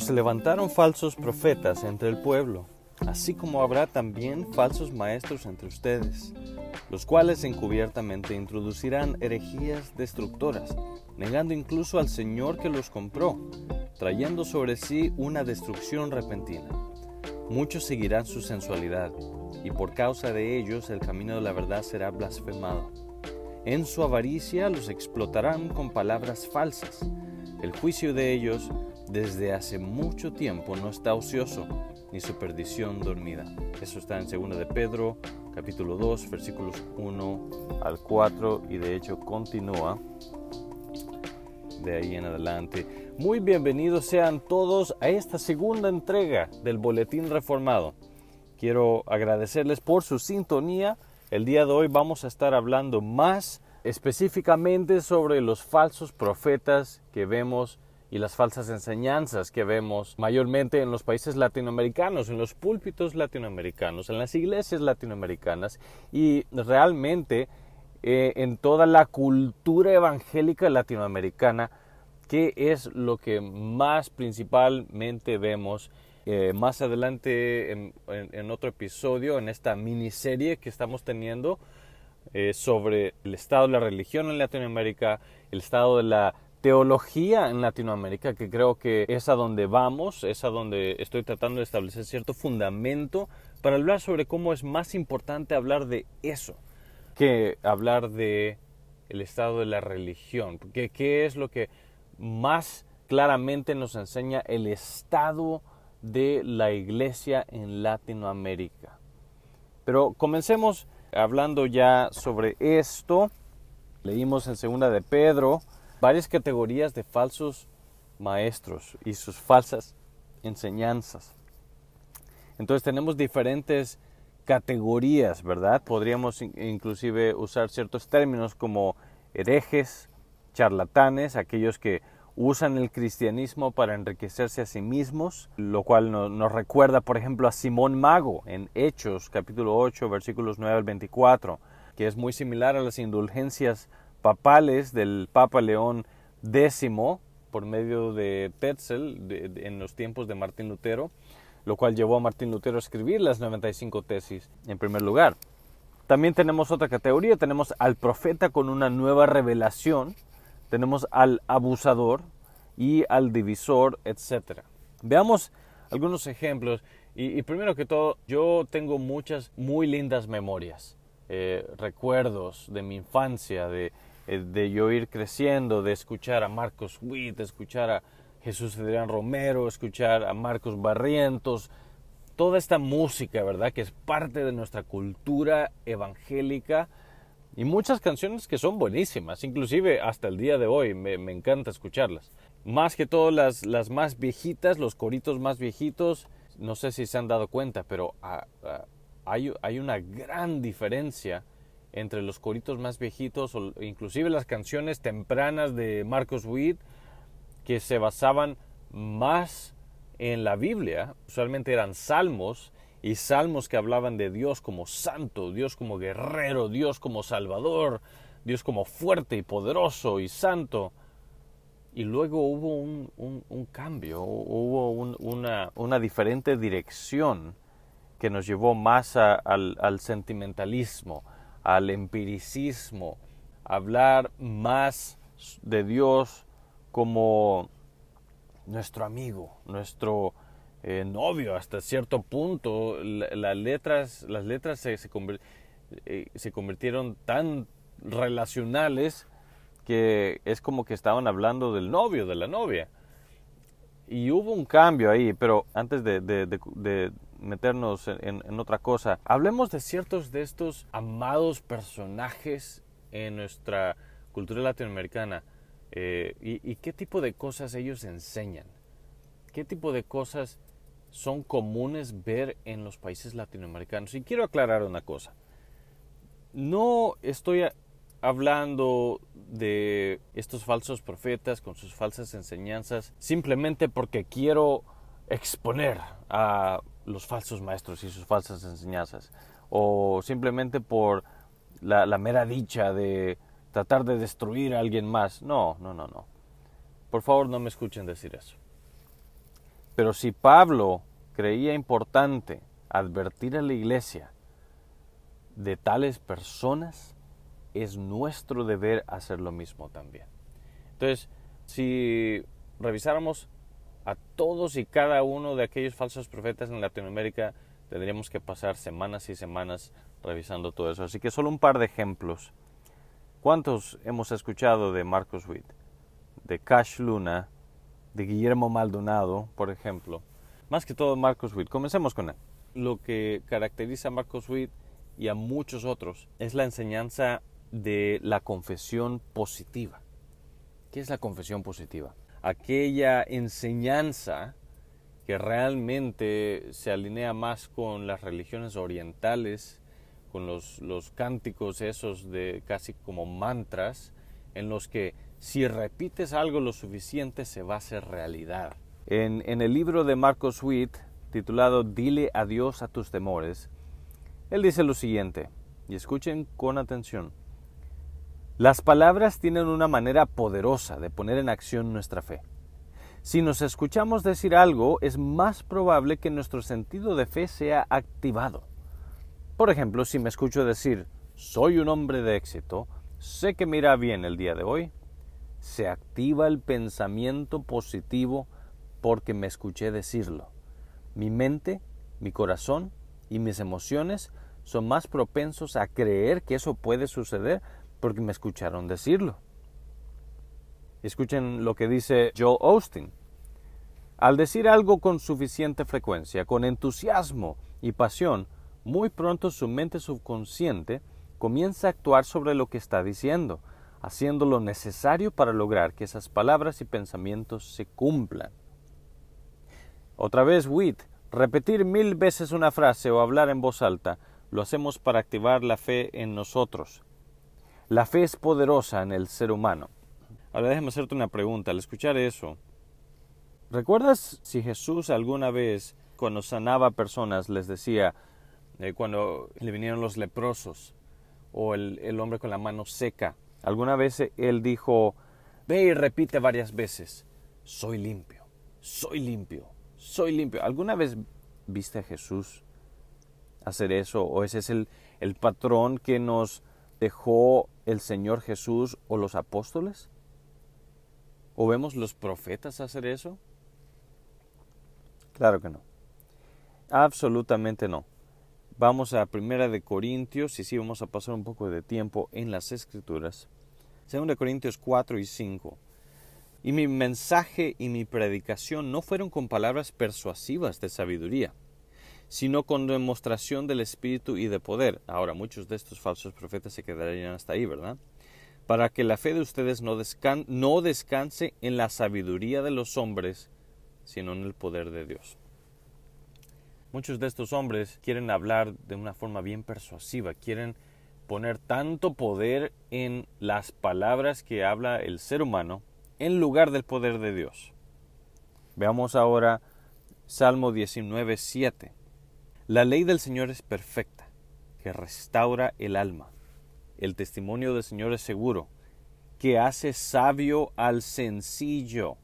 Se levantaron falsos profetas entre el pueblo, así como habrá también falsos maestros entre ustedes, los cuales encubiertamente introducirán herejías destructoras, negando incluso al Señor que los compró, trayendo sobre sí una destrucción repentina. Muchos seguirán su sensualidad, y por causa de ellos el camino de la verdad será blasfemado. En su avaricia los explotarán con palabras falsas. El juicio de ellos desde hace mucho tiempo no está ocioso, ni su perdición dormida. Eso está en 2 de Pedro, capítulo 2, versículos 1 al 4, y de hecho continúa de ahí en adelante. Muy bienvenidos sean todos a esta segunda entrega del Boletín Reformado. Quiero agradecerles por su sintonía el día de hoy vamos a estar hablando más específicamente sobre los falsos profetas que vemos y las falsas enseñanzas que vemos mayormente en los países latinoamericanos, en los púlpitos latinoamericanos, en las iglesias latinoamericanas y realmente eh, en toda la cultura evangélica latinoamericana, que es lo que más principalmente vemos eh, más adelante en, otro episodio, en esta miniserie que estamos teniendo eh, sobre el estado de la religión en Latinoamérica, el estado de la teología en Latinoamérica, que creo que es a donde vamos, es a donde estoy tratando de establecer cierto fundamento para hablar sobre cómo es más importante hablar de eso que hablar de el estado de la religión, porque qué es lo que más claramente nos enseña el estado de la iglesia en Latinoamérica. Pero comencemos hablando ya sobre esto. Leímos en segunda de Pedro varias categorías de falsos maestros y sus falsas enseñanzas. Entonces tenemos diferentes categorías, ¿verdad? Podríamos inclusive usar ciertos términos como herejes, charlatanes, aquellos que usan el cristianismo para enriquecerse a sí mismos, lo cual nos recuerda, por ejemplo, a Simón Mago en Hechos, capítulo 8, versículos 9 al 24, que es muy similar a las indulgencias papales del Papa León X por medio de Tetzel en los tiempos de Martín Lutero, lo cual llevó a Martín Lutero a escribir las 95 tesis en primer lugar. También tenemos otra categoría, tenemos al profeta con una nueva revelación, tenemos al abusador y al divisor, etc. Veamos algunos ejemplos. Y, primero que todo, yo tengo muchas muy lindas memorias, eh, recuerdos de mi infancia, de, de, yo ir creciendo, de escuchar a Marcos Witt, de escuchar a Jesús Adrián Romero, escuchar a Marcos Barrientos, toda esta música, ¿verdad? Que es parte de nuestra cultura evangélica y muchas canciones que son buenísimas, inclusive hasta el día de hoy me, encanta escucharlas. Más que todo las, las, más viejitas, los coritos más viejitos, no sé si se han dado cuenta, pero ah, ah, hay, hay, una gran diferencia entre los coritos más viejitos o inclusive las canciones tempranas de Marcos Witt que se basaban más en la Biblia, usualmente eran salmos y salmos que hablaban de Dios como santo, Dios como guerrero, Dios como salvador, Dios como fuerte y poderoso y santo. Y luego hubo un, cambio, hubo una, diferente dirección que nos llevó más al, sentimentalismo, al empiricismo, hablar más de Dios como nuestro amigo, nuestro eh, novio hasta cierto punto. las letras, eh, se, convirtieron tan relacionales que es como que estaban hablando del novio, de la novia. Y hubo un cambio ahí, pero antes de, meternos en, otra cosa, hablemos de ciertos de estos amados personajes en nuestra cultura latinoamericana eh, y, y, qué tipo de cosas ellos enseñan, qué tipo de cosas son comunes ver en los países latinoamericanos. Y quiero aclarar una cosa. No estoy hablando de estos falsos profetas con sus falsas enseñanzas simplemente porque quiero exponer a los falsos maestros y sus falsas enseñanzas o simplemente por la, mera dicha de tratar de destruir a alguien más. No, no, no, no. Por favor no me escuchen decir eso. Pero si Pablo creía importante advertir a la iglesia de tales personas, es nuestro deber hacer lo mismo también. Entonces, si revisáramos a todos y cada uno de aquellos falsos profetas en Latinoamérica, tendríamos que pasar semanas y semanas revisando todo eso. Así que solo un par de ejemplos. ¿Cuántos hemos escuchado de Marcos Witt? De Cash Luna, de Guillermo Maldonado, por ejemplo. Más que todo Marcos Witt. Comencemos con él. Lo que caracteriza a Marcos Witt y a muchos otros es la enseñanza de la confesión positiva. ¿Qué es la confesión positiva? Aquella enseñanza que realmente se alinea más con las religiones orientales, con los, los cánticos esos de casi como mantras, en los que si repites algo lo suficiente se va a hacer realidad. En, en el libro de Marcos Witt, titulado Dile adiós a tus temores, él dice lo siguiente, y escuchen con atención. Las palabras tienen una manera poderosa de poner en acción nuestra fe. Si nos escuchamos decir algo, es más probable que nuestro sentido de fe sea activado. Por ejemplo, si me escucho decir, soy un hombre de éxito, sé que me irá bien el día de hoy, se activa el pensamiento positivo porque me escuché decirlo. Mi mente, mi corazón y mis emociones son más propensos a creer que eso puede suceder porque me escucharon decirlo. Escuchen lo que dice Joe Austin. Al decir algo con suficiente frecuencia, con entusiasmo y pasión, muy pronto su mente subconsciente comienza a actuar sobre lo que está diciendo, haciendo lo necesario para lograr que esas palabras y pensamientos se cumplan. Otra vez, Witt, repetir mil veces una frase o hablar en voz alta lo hacemos para activar la fe en nosotros. La fe es poderosa en el ser humano. Ahora déjame hacerte una pregunta. Al escuchar eso, ¿recuerdas si Jesús alguna vez cuando sanaba personas les decía, eh, cuando le vinieron los leprosos o el, el hombre con la mano seca, alguna vez él dijo, ve y repite varias veces, soy limpio, soy limpio, soy limpio. ¿Alguna vez viste a Jesús hacer eso o ese es el, el patrón que nos dejó el Señor Jesús o los apóstoles? ¿O vemos los profetas hacer eso? Claro que no. Absolutamente no. Vamos a Primera de Corintios y sí vamos a pasar un poco de tiempo en las Escrituras. Segunda Corintios 4 y 5. Y mi mensaje y mi predicación no fueron con palabras persuasivas de sabiduría, sino con demostración del Espíritu y de poder. Ahora, muchos de estos falsos profetas se quedarían hasta ahí, ¿verdad? Para que la fe de ustedes no, descanse en la sabiduría de los hombres, sino en el poder de Dios. Muchos de estos hombres quieren hablar de una forma bien persuasiva, quieren poner tanto poder en las palabras que habla el ser humano en lugar del poder de Dios. Veamos ahora Salmo 19, 7. La ley del Señor es perfecta, que restaura el alma. El testimonio del Señor es seguro, que hace sabio al sencillo.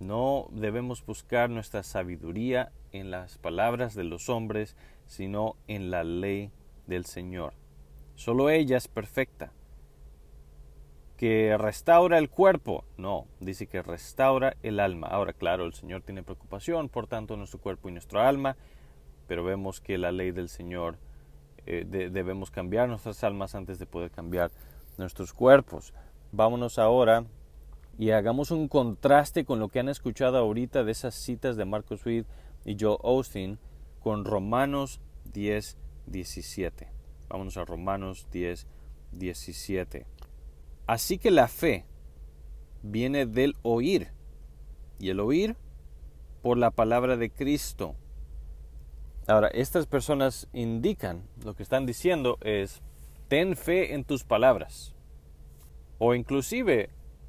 No debemos buscar nuestra sabiduría en las palabras de los hombres, sino en la ley del Señor. Solo ella es perfecta. Que restaura el cuerpo. No, dice que restaura el alma. Ahora, claro, el Señor tiene preocupación por tanto nuestro cuerpo y nuestro alma, pero vemos que la ley del Señor eh, debemos cambiar nuestras almas antes de poder cambiar nuestros cuerpos. Vámonos ahora y hagamos un contraste con lo que han escuchado ahorita de esas citas de Marcos Witt y Joe Austin con Romanos 10, 17. Vámonos a Romanos 10, 17. Así que la fe viene del oír y el oír por la palabra de Cristo. Ahora, estas personas indican, lo que están diciendo es, ten fe en tus palabras. O inclusive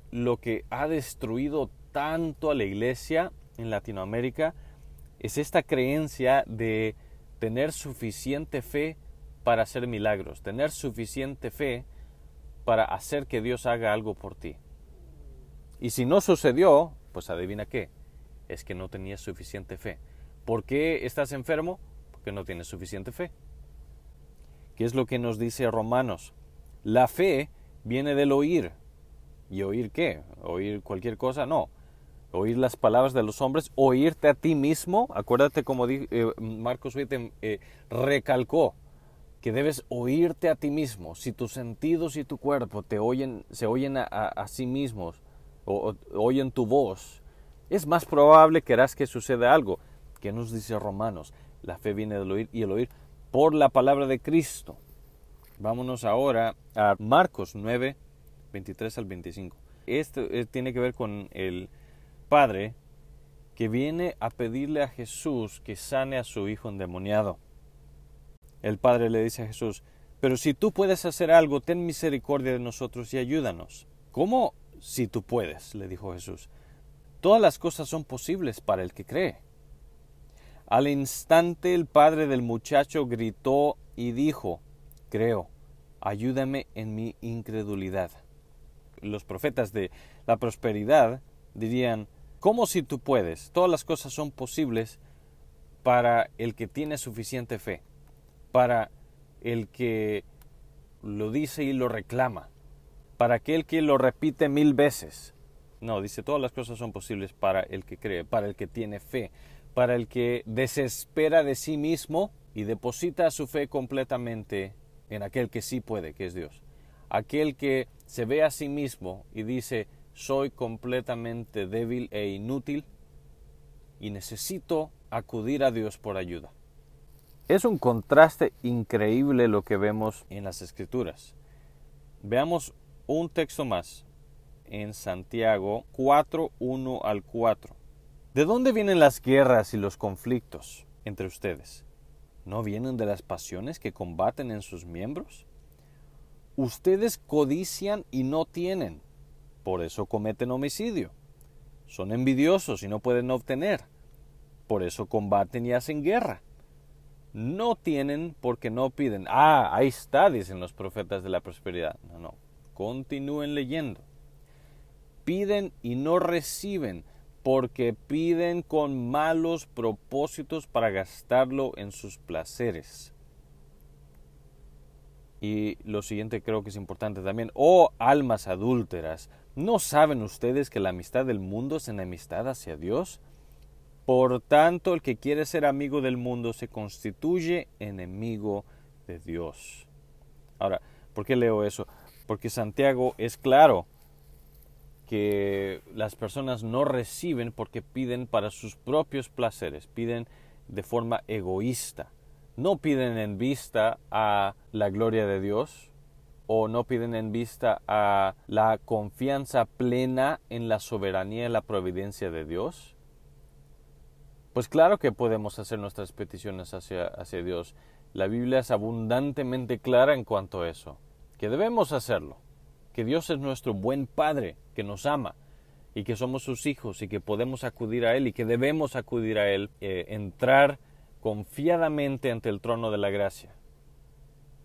lo que ha destruido tanto a la iglesia en Latinoamérica es esta creencia de tener suficiente fe para hacer milagros, tener suficiente fe para hacer que Dios haga algo por ti. Y si no sucedió, pues adivina qué, es que no tenías suficiente fe. ¿Por qué estás enfermo? Porque no tienes suficiente fe. ¿Qué es lo que nos dice Romanos? La fe viene del oír. ¿Y oír qué? ¿Oír cualquier cosa? No. Oír las palabras de los hombres, oírte a ti mismo. Acuérdate como eh, Marcos 7 eh, recalcó que debes oírte a ti mismo. Si tus sentidos y tu cuerpo te oyen, se oyen a, sí mismos o, oyen tu voz, es más probable que harás que suceda algo. Que nos dice Romanos? La fe viene del oír y el oír por la palabra de Cristo. Vámonos ahora a Marcos 9, 23 al 25. Esto eh, tiene que ver con el padre que viene a pedirle a Jesús que sane a su hijo endemoniado. El padre le dice a Jesús, pero si tú puedes hacer algo, ten misericordia de nosotros y ayúdanos. ¿Cómo si tú puedes? le dijo Jesús. Todas las cosas son posibles para el que cree. Al instante el padre del muchacho gritó y dijo, Creo, ayúdame en mi incredulidad. Los profetas de la prosperidad dirían, ¿cómo si tú puedes? Todas las cosas son posibles para el que tiene suficiente fe para el que lo dice y lo reclama, para aquel que lo repite mil veces. No, dice, todas las cosas son posibles para el que cree, para el que tiene fe, para el que desespera de sí mismo y deposita su fe completamente en aquel que sí puede, que es Dios. Aquel que se ve a sí mismo y dice, soy completamente débil e inútil y necesito acudir a Dios por ayuda. Es un contraste increíble lo que vemos en las escrituras. Veamos un texto más en Santiago 4, 1 al 4. ¿De dónde vienen las guerras y los conflictos entre ustedes? ¿No vienen de las pasiones que combaten en sus miembros? Ustedes codician y no tienen, por eso cometen homicidio. Son envidiosos y no pueden obtener, por eso combaten y hacen guerra no tienen porque no piden. Ah, ahí está, dicen los profetas de la prosperidad. No, no. Continúen leyendo. Piden y no reciben porque piden con malos propósitos para gastarlo en sus placeres. Y lo siguiente creo que es importante también. Oh almas adúlteras, ¿no saben ustedes que la amistad del mundo es enemistad hacia Dios? Por tanto, el que quiere ser amigo del mundo se constituye enemigo de Dios. Ahora, ¿por qué leo eso? Porque Santiago es claro que las personas no reciben porque piden para sus propios placeres, piden de forma egoísta. No piden en vista a la gloria de Dios o no piden en vista a la confianza plena en la soberanía y la providencia de Dios pues claro que podemos hacer nuestras peticiones hacia, Dios. La Biblia es abundantemente clara en cuanto a eso, que debemos hacerlo, que Dios es nuestro buen Padre, que nos ama y que somos sus hijos y que podemos acudir a Él y que debemos acudir a Él, eh, entrar confiadamente ante el trono de la gracia.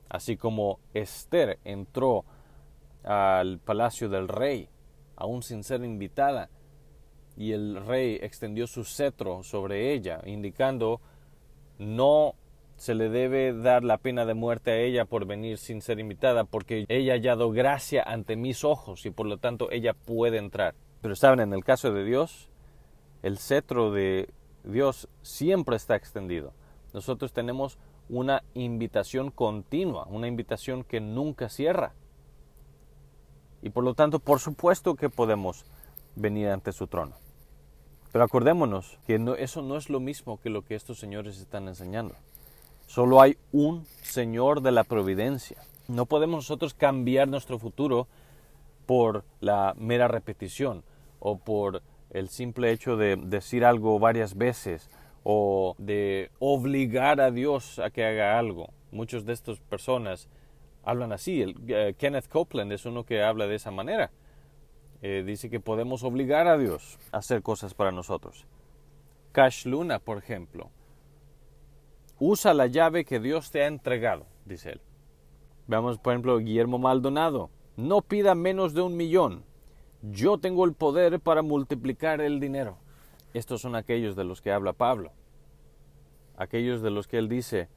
Así como Esther entró al palacio del rey, aún sin ser invitada, y el rey extendió su cetro sobre ella, indicando no se le debe dar la pena de muerte a ella por venir sin ser invitada, porque ella ha hallado gracia ante mis ojos y por lo tanto ella puede entrar. Pero saben, en el caso de Dios, el cetro de Dios siempre está extendido. Nosotros tenemos una invitación continua, una invitación que nunca cierra. Y por lo tanto, por supuesto que podemos venir ante su trono. Pero acordémonos que eso no es lo mismo que lo que estos señores están enseñando. Solo hay un Señor de la providencia. No podemos nosotros cambiar nuestro futuro por la mera repetición o por el simple hecho de decir algo varias veces o de obligar a Dios a que haga algo. Muchos de estas personas hablan así. Eh, Kenneth Copeland es uno que habla de esa manera. Eh, dice que podemos obligar a Dios a hacer cosas para nosotros. Cash Luna, por ejemplo, usa la llave que Dios te ha entregado, dice él. Veamos, por ejemplo, Guillermo Maldonado. No pida menos de un millón. Yo tengo el poder para multiplicar el dinero. Estos son aquellos de los que habla Pablo, aquellos de los que él dice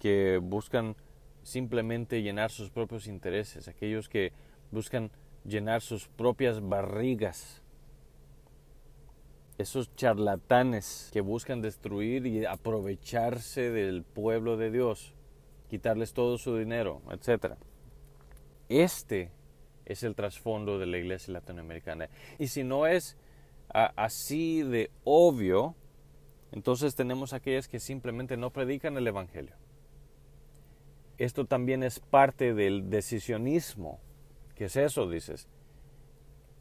que buscan simplemente llenar sus propios intereses, aquellos que buscan llenar sus propias barrigas, esos charlatanes que buscan destruir y aprovecharse del pueblo de Dios, quitarles todo su dinero, etc. Este es el trasfondo de la iglesia latinoamericana. Y si no es así de obvio, entonces tenemos aquellas que simplemente no predican el Evangelio. Esto también es parte del decisionismo. ¿Qué es eso? Dices.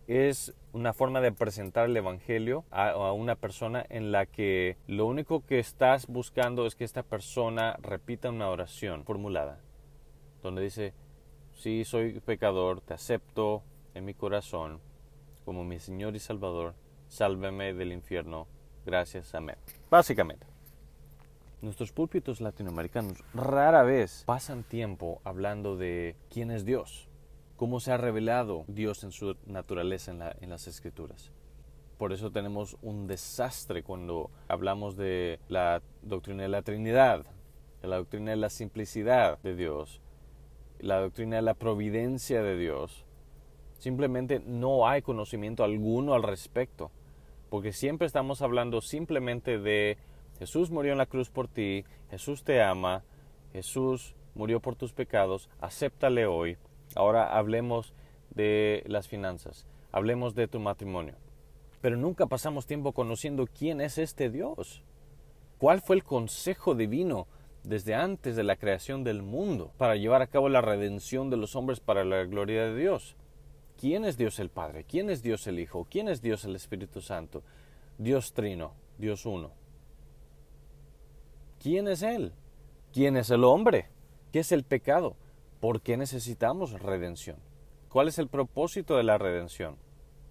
Es una forma de presentar el Evangelio a, una persona en la que lo único que estás buscando es que esta persona repita una oración formulada, donde dice, sí, soy pecador, te acepto en mi corazón como mi Señor y Salvador, sálveme del infierno, gracias, amén. Básicamente. Nuestros púlpitos latinoamericanos rara vez pasan tiempo hablando de quién es Dios, cómo se ha revelado Dios en su naturaleza en, las escrituras. Por eso tenemos un desastre cuando hablamos de la doctrina de la Trinidad, de la doctrina de la simplicidad de Dios, la doctrina de la providencia de Dios. Simplemente no hay conocimiento alguno al respecto, porque siempre estamos hablando simplemente de Jesús murió en la cruz por ti, Jesús te ama, Jesús murió por tus pecados, acéptale hoy. Ahora hablemos de las finanzas, hablemos de tu matrimonio. Pero nunca pasamos tiempo conociendo quién es este Dios. ¿Cuál fue el consejo divino desde antes de la creación del mundo para llevar a cabo la redención de los hombres para la gloria de Dios? ¿Quién es Dios el Padre? ¿Quién es Dios el Hijo? ¿Quién es Dios el Espíritu Santo? Dios Trino, Dios Uno. ¿Quién es Él? ¿Quién es el hombre? ¿Qué es el pecado? ¿Por qué necesitamos redención? ¿Cuál es el propósito de la redención?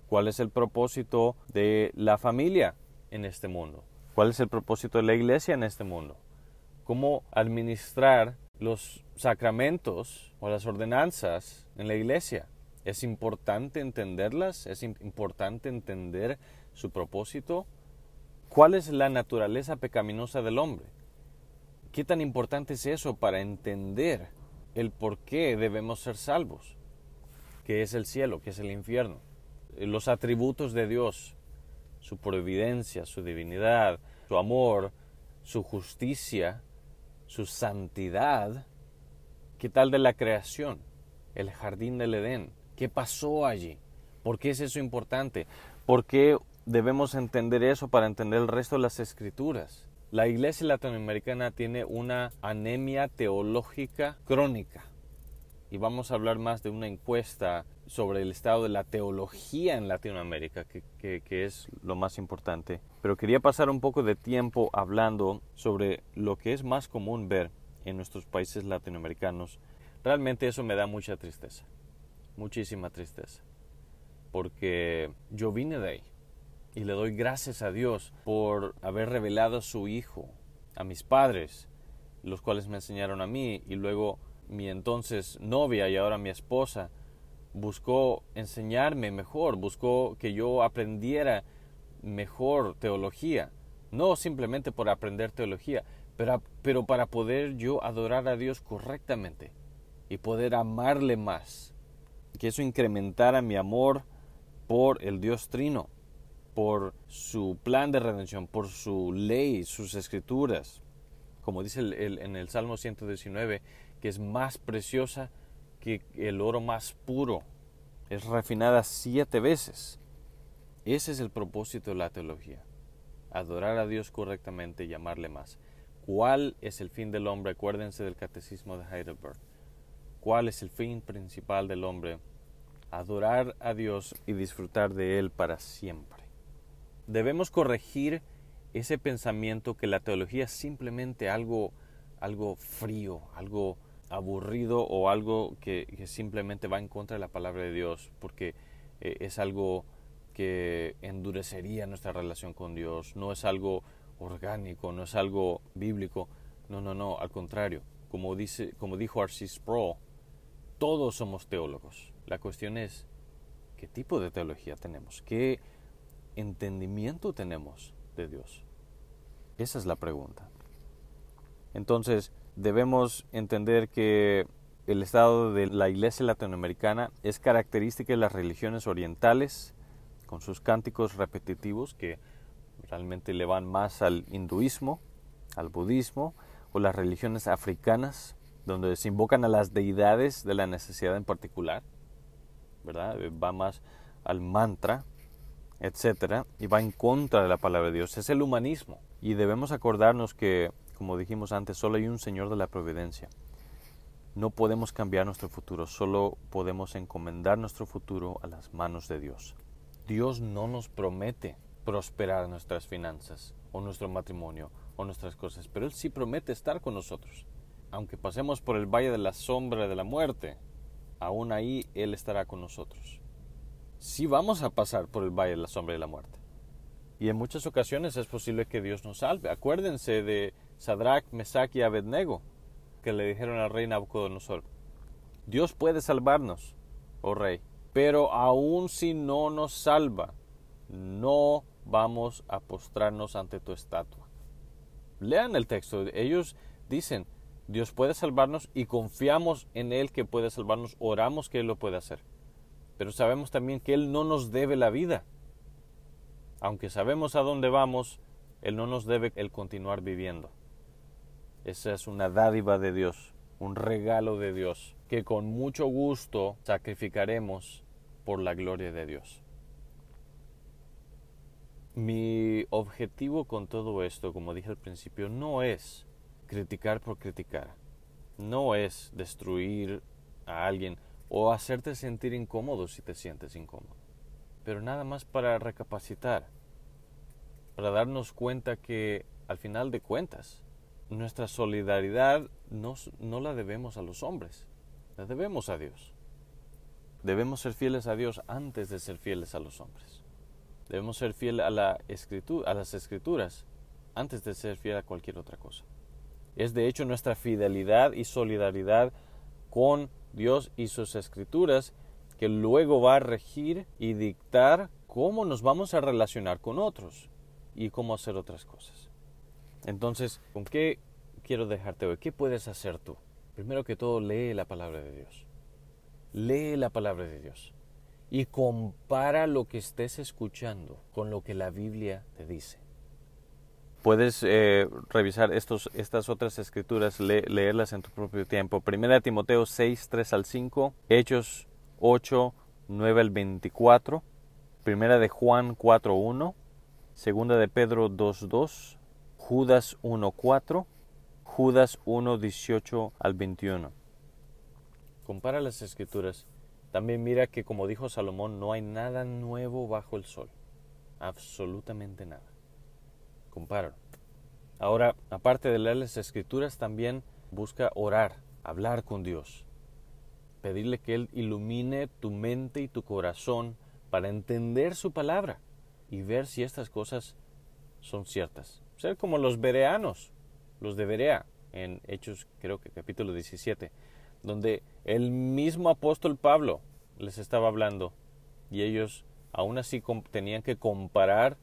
¿Cuál es el propósito de la familia en este mundo? ¿Cuál es el propósito de la iglesia en este mundo? ¿Cómo administrar los sacramentos o las ordenanzas en la iglesia? ¿Es importante entenderlas? ¿Es importante entender su propósito? ¿Cuál es la naturaleza pecaminosa del hombre? ¿Qué tan importante es eso para entender el por qué debemos ser salvos? ¿Qué es el cielo? ¿Qué es el infierno? Eh, los atributos de Dios, su providencia, su divinidad, su amor, su justicia, su santidad. ¿Qué tal de la creación? El jardín del Edén. ¿Qué pasó allí? ¿Por qué es eso importante? ¿Por qué debemos entender eso para entender el resto de las escrituras? La iglesia latinoamericana tiene una anemia teológica crónica. Y vamos a hablar más de una encuesta sobre el estado de la teología en Latinoamérica, que, es lo más importante. Pero quería pasar un poco de tiempo hablando sobre lo que es más común ver en nuestros países latinoamericanos. Realmente eso me da mucha tristeza, muchísima tristeza, porque yo vine de ahí y le doy gracias a Dios por haber revelado a su Hijo a mis padres, los cuales me enseñaron a mí, y luego mi entonces novia y ahora mi esposa buscó enseñarme mejor, buscó que yo aprendiera mejor teología, no simplemente por aprender teología, pero, pero para poder yo adorar a Dios correctamente y poder amarle más, que eso incrementara mi amor por el Dios Trino por su plan de redención, por su ley, sus escrituras, como dice en el Salmo 119, que es más preciosa que el oro más puro, es refinada siete veces. Ese es el propósito de la teología, adorar a Dios correctamente y amarle más. ¿Cuál es el fin del hombre? Acuérdense del catecismo de Heidelberg. ¿Cuál es el fin principal del hombre? Adorar a Dios y disfrutar de Él para siempre. Debemos corregir ese pensamiento que la teología es simplemente algo, algo frío, algo aburrido o algo que, simplemente va en contra de la palabra de Dios, porque eh, es algo que endurecería nuestra relación con Dios, no es algo orgánico, no es algo bíblico, no, no, no, al contrario, como, dice, como dijo R.C. Sproul, todos somos teólogos. La cuestión es, ¿qué tipo de teología tenemos? ¿Qué, entendimiento tenemos de Dios? Esa es la pregunta. Entonces, debemos entender que el estado de la iglesia latinoamericana es característica de las religiones orientales, con sus cánticos repetitivos que realmente le van más al hinduismo, al budismo o las religiones africanas, donde se invocan a las deidades de la necesidad en particular, ¿verdad? Va más al mantra, etcétera, y va en contra de la palabra de Dios. Es el humanismo. Y debemos acordarnos que, como dijimos antes, solo hay un Señor de la providencia. No podemos cambiar nuestro futuro, solo podemos encomendar nuestro futuro a las manos de Dios. Dios no nos promete prosperar nuestras finanzas o nuestro matrimonio o nuestras cosas, pero Él sí promete estar con nosotros. Aunque pasemos por el valle de la sombra de la muerte, aún ahí Él estará con nosotros. Sí vamos a pasar por el valle de la sombra de la muerte. Y en muchas ocasiones es posible que Dios nos salve. Acuérdense de Sadrach, Mesach y Abednego, que le dijeron al rey Nabucodonosor, Dios puede salvarnos, oh rey, pero aun si no nos salva, no vamos a postrarnos ante tu estatua. Lean el texto, ellos dicen, Dios puede salvarnos y confiamos en Él que puede salvarnos, oramos que Él lo puede hacer. Pero sabemos también que Él no nos debe la vida. Aunque sabemos a dónde vamos, Él no nos debe el continuar viviendo. Esa es una dádiva de Dios, un regalo de Dios, que con mucho gusto sacrificaremos por la gloria de Dios. Mi objetivo con todo esto, como dije al principio, no es criticar por criticar, no es destruir a alguien o hacerte sentir incómodo si te sientes incómodo, pero nada más para recapacitar, para darnos cuenta que al final de cuentas nuestra solidaridad no, no la debemos a los hombres, la debemos a Dios. Debemos ser fieles a Dios antes de ser fieles a los hombres. Debemos ser fieles a, la a las escrituras antes de ser fieles a cualquier otra cosa. Es de hecho nuestra fidelidad y solidaridad con Dios y sus escrituras que luego va a regir y dictar cómo nos vamos a relacionar con otros y cómo hacer otras cosas. Entonces, ¿con qué quiero dejarte hoy? ¿Qué puedes hacer tú? Primero que todo, lee la palabra de Dios lee la palabra de Dios y compara lo que estés escuchando con lo que la Biblia te dice. Puedes eh, revisar estos, estas otras escrituras, leerlas en tu propio tiempo. Primera de Timoteo 6, 3 al 5, Hechos 8, 9 al 24, Primera de Juan 4, 1, Segunda de Pedro 2, 2, Judas 1, 4, Judas 1, 18 al 21 compara las escrituras, también mira que como dijo Salomón, no hay nada nuevo bajo el sol. Absolutamente nada. Compáralo. Ahora, aparte de leer las escrituras, también busca orar, hablar con Dios. Pedirle que Él ilumine tu mente y tu corazón para entender su palabra y ver si estas cosas son ciertas. Ser como los bereanos, los de Berea, en Hechos creo que capítulo 17 donde el mismo apóstol Pablo les estaba hablando y ellos aún así tenían que comparar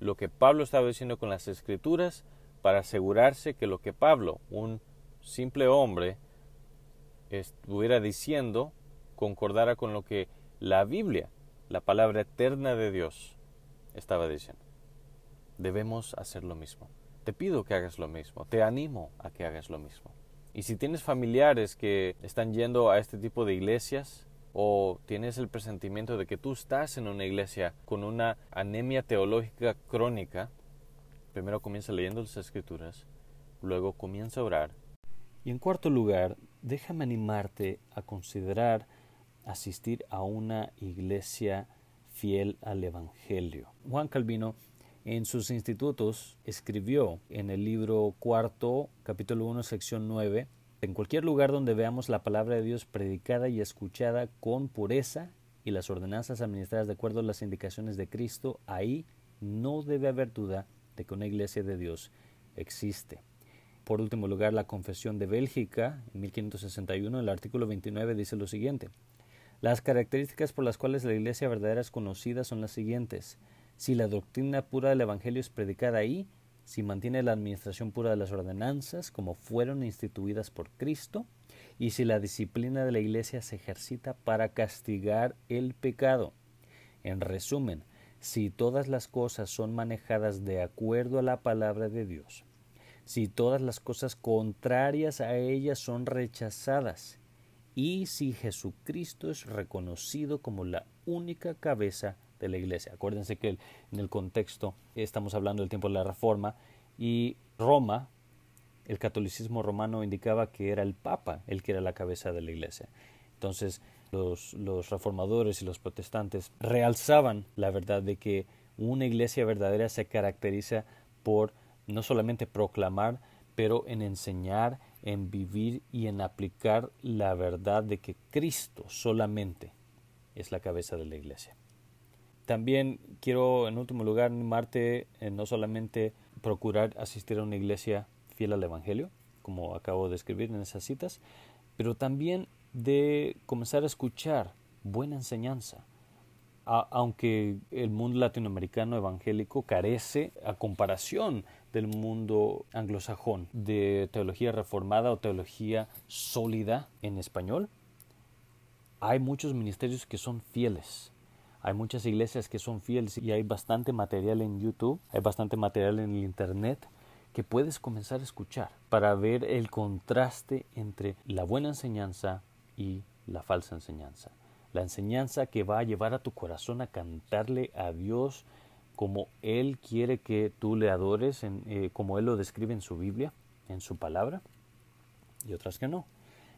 lo que Pablo estaba diciendo con las escrituras para asegurarse que lo que Pablo, un simple hombre, estuviera diciendo concordara con lo que la Biblia, la palabra eterna de Dios, estaba diciendo. Debemos hacer lo mismo. Te pido que hagas lo mismo, te animo a que hagas lo mismo. Y si tienes familiares que están yendo a este tipo de iglesias o tienes el presentimiento de que tú estás en una iglesia con una anemia teológica crónica, primero comienza leyendo las escrituras, luego comienza a orar. Y en cuarto lugar, déjame animarte a considerar asistir a una iglesia fiel al Evangelio. Juan Calvino en sus institutos escribió en el libro cuarto, capítulo 1, sección 9, en cualquier lugar donde veamos la palabra de Dios predicada y escuchada con pureza y las ordenanzas administradas de acuerdo a las indicaciones de Cristo, ahí no debe haber duda de que una iglesia de Dios existe. Por último lugar, la Confesión de Bélgica, en 1561, el artículo 29 dice lo siguiente. Las características por las cuales la iglesia verdadera es conocida son las siguientes si la doctrina pura del Evangelio es predicada ahí, si mantiene la administración pura de las ordenanzas como fueron instituidas por Cristo, y si la disciplina de la Iglesia se ejercita para castigar el pecado. En resumen, si todas las cosas son manejadas de acuerdo a la palabra de Dios, si todas las cosas contrarias a ella son rechazadas, y si Jesucristo es reconocido como la única cabeza de la iglesia. Acuérdense que en el contexto estamos hablando del tiempo de la Reforma y Roma, el catolicismo romano indicaba que era el Papa el que era la cabeza de la iglesia. Entonces los, los reformadores y los protestantes realzaban la verdad de que una iglesia verdadera se caracteriza por no solamente proclamar, pero en enseñar, en vivir y en aplicar la verdad de que Cristo solamente es la cabeza de la iglesia. También quiero, en último lugar, animarte en no solamente procurar asistir a una iglesia fiel al Evangelio, como acabo de escribir en esas citas, pero también de comenzar a escuchar buena enseñanza. aunque el mundo latinoamericano evangélico carece, a comparación del mundo anglosajón, de teología reformada o teología sólida en español, hay muchos ministerios que son fieles. Hay muchas iglesias que son fieles y hay bastante material en YouTube, hay bastante material en el Internet que puedes comenzar a escuchar para ver el contraste entre la buena enseñanza y la falsa enseñanza. La enseñanza que va a llevar a tu corazón a cantarle a Dios como Él quiere que tú le adores, eh, como Él lo describe en su Biblia, en su palabra, y otras que no.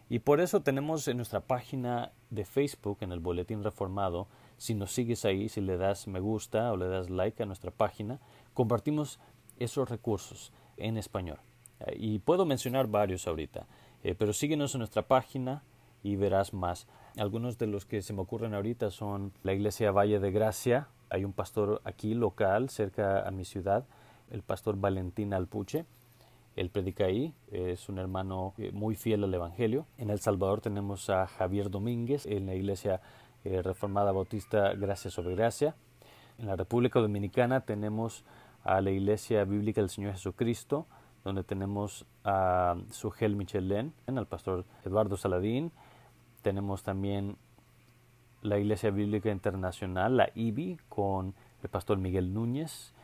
Y por eso tenemos en nuestra página de Facebook, en el Boletín Reformado, si nos sigues ahí, si le das me gusta o le das like a nuestra página, compartimos esos recursos en español. Eh, y puedo mencionar varios ahorita, eh, pero síguenos en nuestra página y verás más. Algunos de los que se me ocurren ahorita son la iglesia Valle de Gracia. Hay un pastor aquí local, cerca a mi ciudad, el pastor Valentín Alpuche. Él predica ahí, es un hermano eh, muy fiel al Evangelio. En El Salvador tenemos a Javier Domínguez en la iglesia eh, Reformada Bautista Gracia sobre Gracia. En la República Dominicana tenemos a la Iglesia Bíblica del Señor Jesucristo, donde tenemos a Sugel Michelén, al pastor Eduardo Saladín, tenemos también la Iglesia Bíblica Internacional, la IBI, con el pastor Miguel Núñez.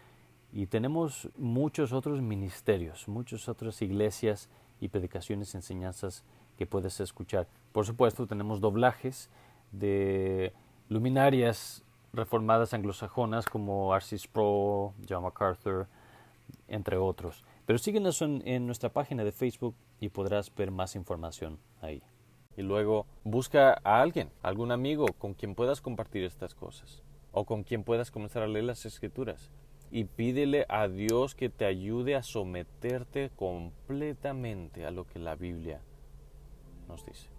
Y tenemos muchos otros ministerios, muchas otras iglesias y predicaciones, enseñanzas que puedes escuchar. Por supuesto, tenemos doblajes de luminarias reformadas anglosajonas como Arcis Pro, John MacArthur, entre otros. Pero síguenos en nuestra página de Facebook y podrás ver más información ahí y luego busca a alguien, algún amigo con quien puedas compartir estas cosas o con quien puedas comenzar a leer las escrituras y pídele a Dios que te ayude a someterte completamente a lo que la Biblia nos dice.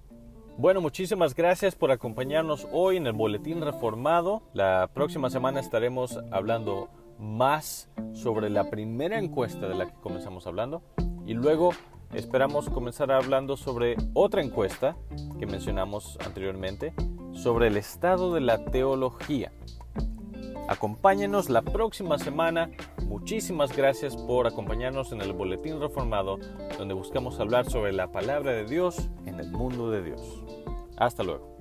Bueno, muchísimas gracias por acompañarnos hoy en el Boletín Reformado. La próxima semana estaremos hablando más sobre la primera encuesta de la que comenzamos hablando y luego esperamos comenzar hablando sobre otra encuesta que mencionamos anteriormente, sobre el estado de la teología. Acompáñenos la próxima semana. Muchísimas gracias por acompañarnos en el Boletín Reformado, donde buscamos hablar sobre la palabra de Dios en el mundo de Dios. Hasta luego.